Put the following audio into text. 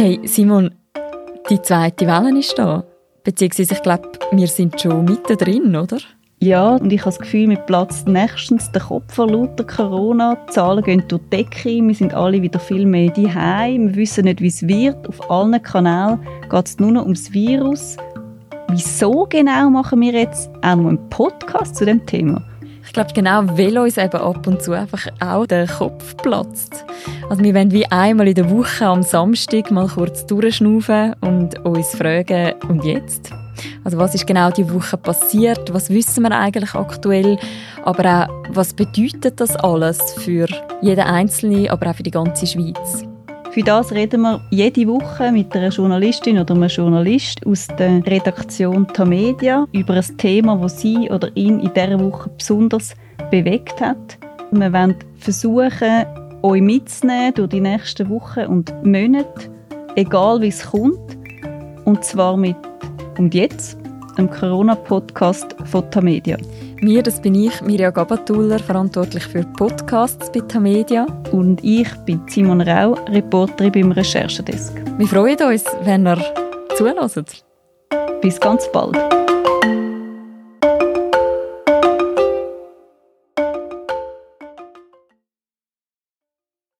Hey Simon, die zweite Welle ist da. Beziehungsweise ich glaube, wir sind schon mittendrin, oder? Ja, und ich habe das Gefühl, mir platzt nächstens der Kopf lauter Corona. Die Zahlen gehen durch die Decke, wir sind alle wieder viel mehr daheim. Wir wissen nicht, wie es wird. Auf allen Kanälen geht es nur noch ums Virus. Wieso genau machen wir jetzt auch noch einen Podcast zu dem Thema? Ich glaube genau, weil uns eben ab und zu einfach auch der Kopf platzt. Also wir wollen wie einmal in der Woche am Samstag mal kurz durchschnaufen und uns fragen, und jetzt? Also was ist genau die Woche passiert? Was wissen wir eigentlich aktuell? Aber auch, was bedeutet das alles für jeden Einzelnen, aber auch für die ganze Schweiz? Für das reden wir jede Woche mit einer Journalistin oder einem Journalist aus der Redaktion Tamedia über ein Thema, das sie oder ihn in dieser Woche besonders bewegt hat. Wir wollen versuchen, euch mitzunehmen durch die nächsten Wochen und Monate, egal wie es kommt. Und zwar mit «Und jetzt?» Dem Corona-Podcast von Tamedia. Mir, das bin ich, Mirja Gabatuller, verantwortlich für Podcasts bei Tamedia. Und ich bin Simon Rau, Reporterin beim Recherchedesk. Wir freuen uns, wenn ihr zuhört. Bis ganz bald.